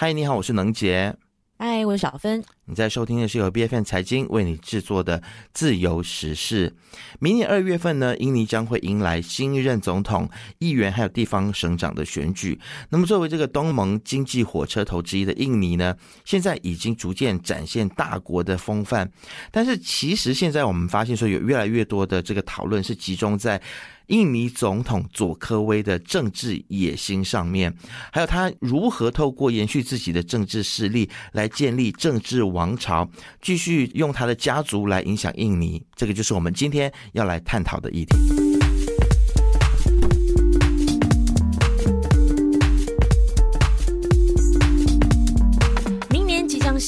嗨，你好，我是能杰。嗨，我是小芬。你在收听的是由 B F N 财经为你制作的自由时事。明年二月份呢，印尼将会迎来新一任总统、议员还有地方省长的选举。那么，作为这个东盟经济火车头之一的印尼呢，现在已经逐渐展现大国的风范。但是，其实现在我们发现说，有越来越多的这个讨论是集中在。印尼总统佐科威的政治野心上面，还有他如何透过延续自己的政治势力来建立政治王朝，继续用他的家族来影响印尼，这个就是我们今天要来探讨的议题。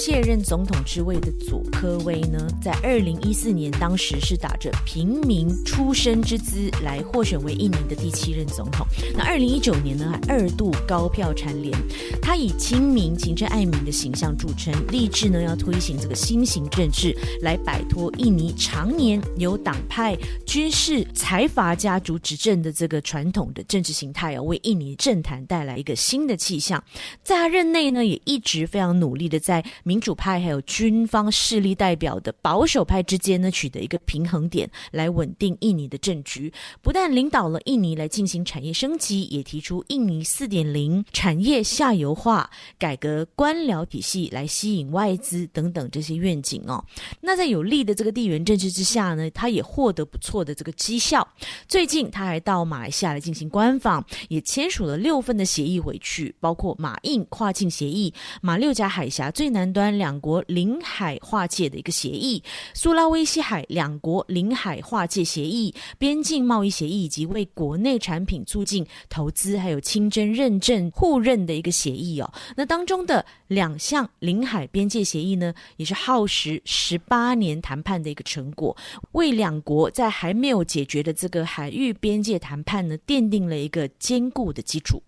卸任总统之位的佐科威呢，在二零一四年，当时是打着平民出身之资来获选为印尼的第七任总统。那二零一九年呢，还二度高票蝉联。他以亲民、勤政爱民的形象著称，立志呢要推行这个新型政治，来摆脱印尼常年由党派、军事、财阀家族执政的这个传统的政治形态啊，为印尼政坛带来一个新的气象。在他任内呢，也一直非常努力的在。民主派还有军方势力代表的保守派之间呢，取得一个平衡点，来稳定印尼的政局。不但领导了印尼来进行产业升级，也提出印尼四点零产业下游化、改革官僚体系来吸引外资等等这些愿景哦。那在有利的这个地缘政治之下呢，他也获得不错的这个绩效。最近他还到马来西亚来进行官访，也签署了六份的协议回去，包括马印跨境协议、马六甲海峡最南。端两国领海划界的一个协议，苏拉威西海两国领海划界协议、边境贸易协议以及为国内产品促进投资还有清真认证互认的一个协议哦。那当中的两项领海边界协议呢，也是耗时十八年谈判的一个成果，为两国在还没有解决的这个海域边界谈判呢，奠定了一个坚固的基础。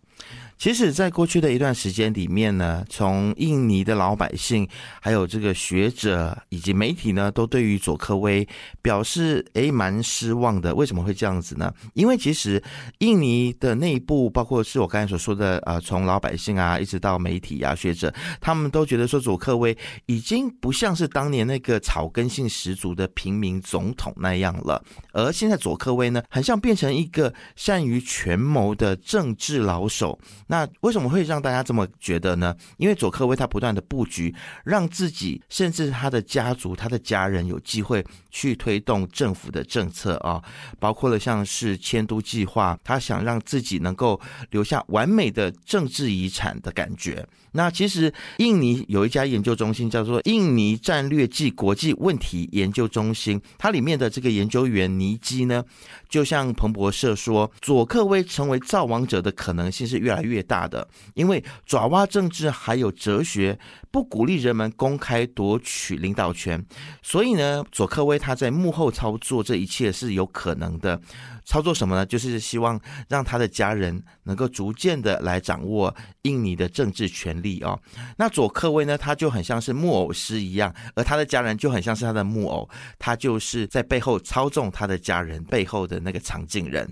其实，在过去的一段时间里面呢，从印尼的老百姓、还有这个学者以及媒体呢，都对于佐科威表示诶蛮失望的。为什么会这样子呢？因为其实印尼的内部，包括是我刚才所说的啊，从老百姓啊，一直到媒体啊、学者，他们都觉得说佐科威已经不像是当年那个草根性十足的平民总统那样了，而现在佐科威呢，很像变成一个善于权谋的政治老手。那为什么会让大家这么觉得呢？因为佐科威他不断的布局，让自己甚至他的家族、他的家人有机会去推动政府的政策啊，包括了像是迁都计划，他想让自己能够留下完美的政治遗产的感觉。那其实印尼有一家研究中心叫做印尼战略暨国际问题研究中心，它里面的这个研究员尼基呢，就像彭博社说，佐克威成为造王者的可能性是越来越越大的，因为爪哇政治还有哲学不鼓励人们公开夺取领导权，所以呢，佐克威他在幕后操作这一切是有可能的。操作什么呢？就是希望让他的家人能够逐渐的来掌握印尼的政治权力哦。那佐科威呢，他就很像是木偶师一样，而他的家人就很像是他的木偶，他就是在背后操纵他的家人背后的那个藏镜人。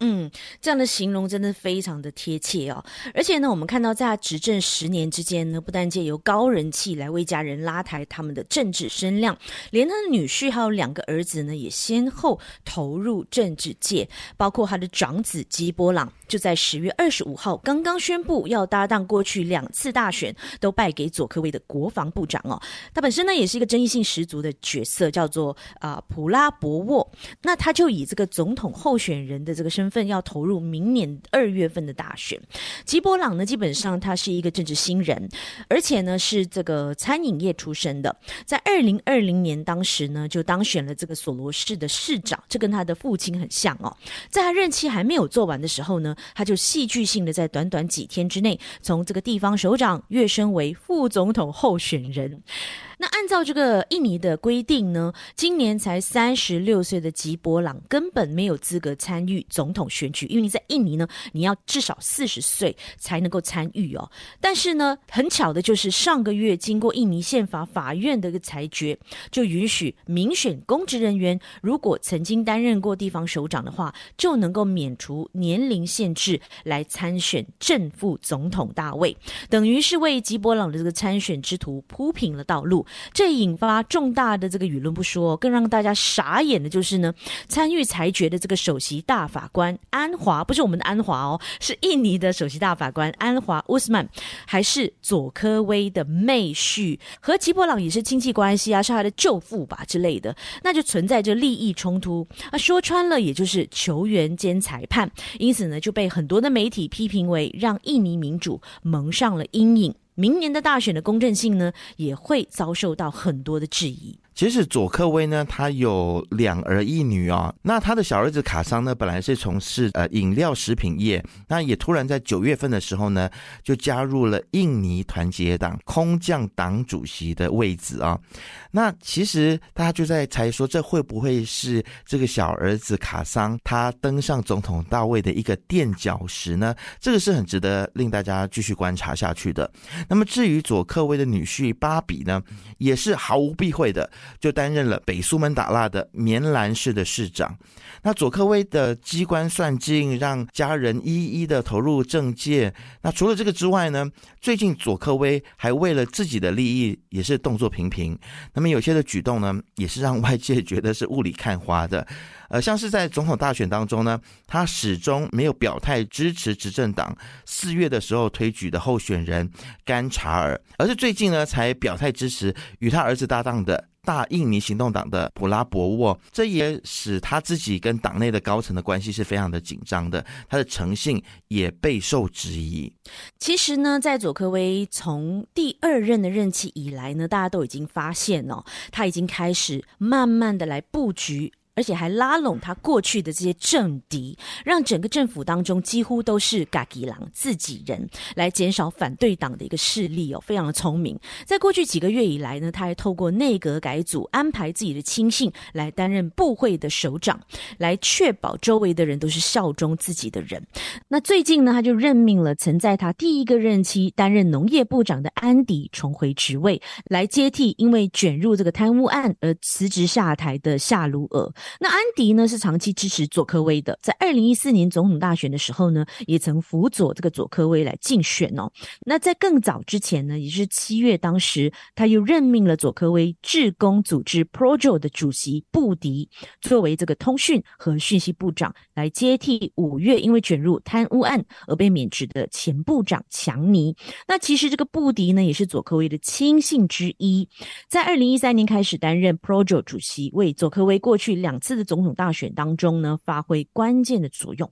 嗯，这样的形容真的非常的贴切哦。而且呢，我们看到在他执政十年之间呢，不但借由高人气来为家人拉抬他们的政治声量，连他的女婿还有两个儿子呢，也先后投入政治界，包括他的长子基波朗，就在十月二十五号刚刚宣布要搭档过去两次大选都败给佐科威的国防部长哦。他本身呢，也是一个争议性十足的角色，叫做啊普拉博沃。那他就以这个总统候选人的这个身。份要投入明年二月份的大选，吉波朗呢，基本上他是一个政治新人，而且呢是这个餐饮业出身的，在二零二零年当时呢就当选了这个索罗市的市长，这跟他的父亲很像哦。在他任期还没有做完的时候呢，他就戏剧性的在短短几天之内，从这个地方首长跃升为副总统候选人。那按照这个印尼的规定呢，今年才三十六岁的吉伯朗根本没有资格参与总统选举，因为你在印尼呢，你要至少四十岁才能够参与哦。但是呢，很巧的就是上个月经过印尼宪法法院的一个裁决，就允许民选公职人员如果曾经担任过地方首长的话，就能够免除年龄限制来参选正副总统大位，等于是为吉伯朗的这个参选之途铺平了道路。这引发重大的这个舆论不说，更让大家傻眼的就是呢，参与裁决的这个首席大法官安华，不是我们的安华哦，是印尼的首席大法官安华乌斯曼，还是佐科威的妹婿，和吉伯朗也是亲戚关系啊，是他的舅父吧之类的，那就存在着利益冲突啊。说穿了，也就是球员兼裁判，因此呢，就被很多的媒体批评为让印尼民主蒙上了阴影。明年的大选的公正性呢，也会遭受到很多的质疑。其实佐克威呢，他有两儿一女啊。那他的小儿子卡桑呢，本来是从事呃饮料食品业，那也突然在九月份的时候呢，就加入了印尼团结党空降党主席的位置啊。那其实大家就在猜说，这会不会是这个小儿子卡桑他登上总统大位的一个垫脚石呢？这个是很值得令大家继续观察下去的。那么至于佐克威的女婿巴比呢，也是毫无避讳的。就担任了北苏门答腊的棉兰市的市长。那佐科威的机关算尽，让家人一一的投入政界。那除了这个之外呢？最近佐科威还为了自己的利益，也是动作频频。那么有些的举动呢，也是让外界觉得是雾里看花的。呃，像是在总统大选当中呢，他始终没有表态支持执政党四月的时候推举的候选人甘查尔，而是最近呢才表态支持与他儿子搭档的大印尼行动党的普拉博沃，这也使他自己跟党内的高层的关系是非常的紧张的，他的诚信也备受质疑。其实呢，在佐科威从第二任的任期以来呢，大家都已经发现哦，他已经开始慢慢的来布局。而且还拉拢他过去的这些政敌，让整个政府当中几乎都是嘎吉郎自己人，来减少反对党的一个势力哦，非常的聪明。在过去几个月以来呢，他还透过内阁改组，安排自己的亲信来担任部会的首长，来确保周围的人都是效忠自己的人。那最近呢，他就任命了曾在他第一个任期担任农业部长的安迪重回职位，来接替因为卷入这个贪污案而辞职下台的夏鲁尔。那安迪呢是长期支持佐科威的，在二零一四年总统大选的时候呢，也曾辅佐这个佐科威来竞选哦。那在更早之前呢，也是七月，当时他又任命了佐科威志工组织 Projo 的主席布迪作为这个通讯和讯息部长，来接替五月因为卷入贪污案而被免职的前部长强尼。那其实这个布迪呢，也是佐科威的亲信之一，在二零一三年开始担任 Projo 主席，为佐科威过去两。次的总统大选当中呢，发挥关键的作用。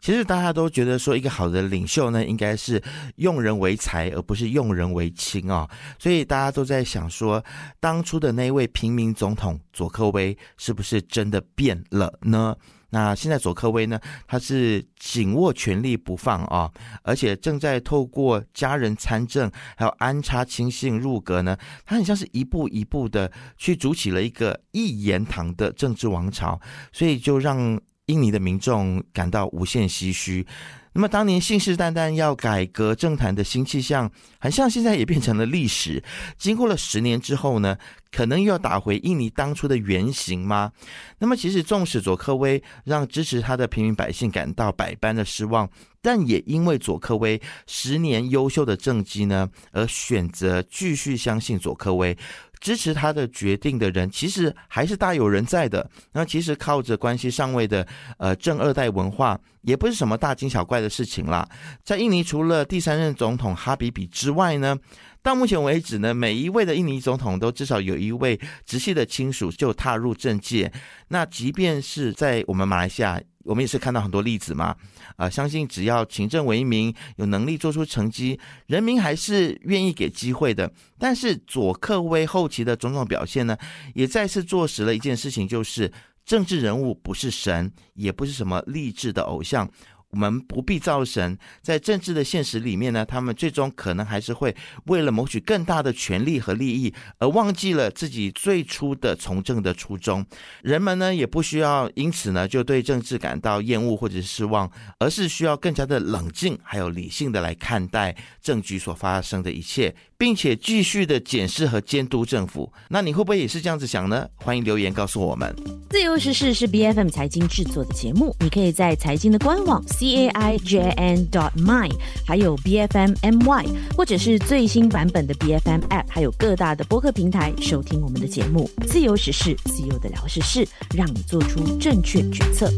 其实大家都觉得说，一个好的领袖呢，应该是用人为才，而不是用人为亲啊。所以大家都在想说，当初的那位平民总统佐科威，是不是真的变了呢？那现在佐科威呢？他是紧握权力不放啊，而且正在透过家人参政，还有安插亲信入阁呢。他很像是一步一步的去组起了一个一言堂的政治王朝，所以就让印尼的民众感到无限唏嘘。那么当年信誓旦旦要改革政坛的新气象，很像现在也变成了历史。经过了十年之后呢，可能又要打回印尼当初的原形吗？那么其实纵使佐科威让支持他的平民百姓感到百般的失望，但也因为佐科威十年优秀的政绩呢，而选择继续相信佐科威。支持他的决定的人，其实还是大有人在的。那其实靠着关系上位的呃正二代文化，也不是什么大惊小怪的事情啦。在印尼，除了第三任总统哈比比之外呢，到目前为止呢，每一位的印尼总统都至少有一位直系的亲属就踏入政界。那即便是在我们马来西亚。我们也是看到很多例子嘛，啊，相信只要勤政为民，有能力做出成绩，人民还是愿意给机会的。但是佐克威后期的种种表现呢，也再次坐实了一件事情，就是政治人物不是神，也不是什么励志的偶像。我们不必造神，在政治的现实里面呢，他们最终可能还是会为了谋取更大的权利和利益，而忘记了自己最初的从政的初衷。人们呢，也不需要因此呢就对政治感到厌恶或者是失望，而是需要更加的冷静还有理性的来看待政局所发生的一切，并且继续的检视和监督政府。那你会不会也是这样子想呢？欢迎留言告诉我们。自由时事是 B F M 财经制作的节目，你可以在财经的官网 c a i j n dot my，还有 B F M M Y，或者是最新版本的 B F M App，还有各大的播客平台收听我们的节目。自由时事，自由的聊时事，让你做出正确决策。